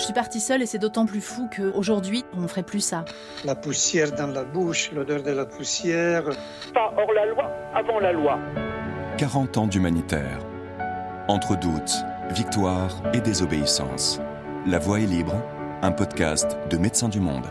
Je suis partie seule et c'est d'autant plus fou qu'aujourd'hui, on ne ferait plus ça. La poussière dans la bouche, l'odeur de la poussière. Pas hors la loi, avant la loi. 40 ans d'humanitaire. Entre doutes, victoire et désobéissance. La voix est libre, un podcast de Médecins du Monde.